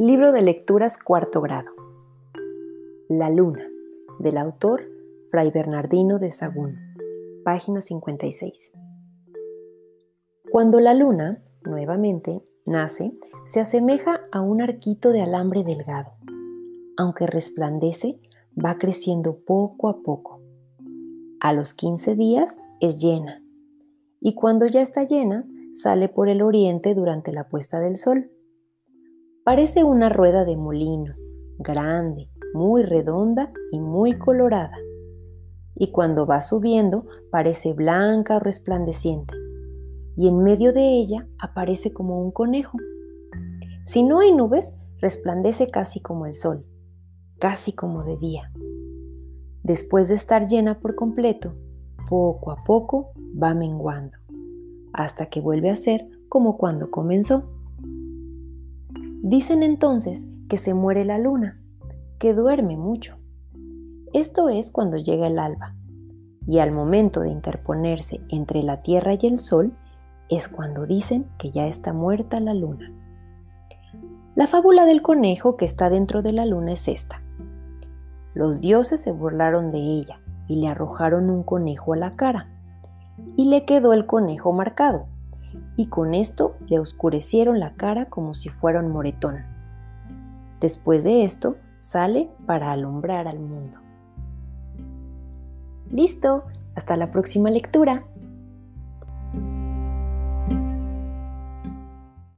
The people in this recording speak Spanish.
Libro de lecturas cuarto grado. La luna, del autor Fray Bernardino de Sagún, página 56. Cuando la luna, nuevamente, nace, se asemeja a un arquito de alambre delgado. Aunque resplandece, va creciendo poco a poco. A los 15 días es llena, y cuando ya está llena, sale por el oriente durante la puesta del sol Parece una rueda de molino, grande, muy redonda y muy colorada. Y cuando va subiendo parece blanca o resplandeciente. Y en medio de ella aparece como un conejo. Si no hay nubes, resplandece casi como el sol, casi como de día. Después de estar llena por completo, poco a poco va menguando, hasta que vuelve a ser como cuando comenzó. Dicen entonces que se muere la luna, que duerme mucho. Esto es cuando llega el alba, y al momento de interponerse entre la Tierra y el Sol es cuando dicen que ya está muerta la luna. La fábula del conejo que está dentro de la luna es esta. Los dioses se burlaron de ella y le arrojaron un conejo a la cara, y le quedó el conejo marcado, y con esto le oscurecieron la cara como si fuera un moretón. Después de esto, sale para alumbrar al mundo. Listo, hasta la próxima lectura.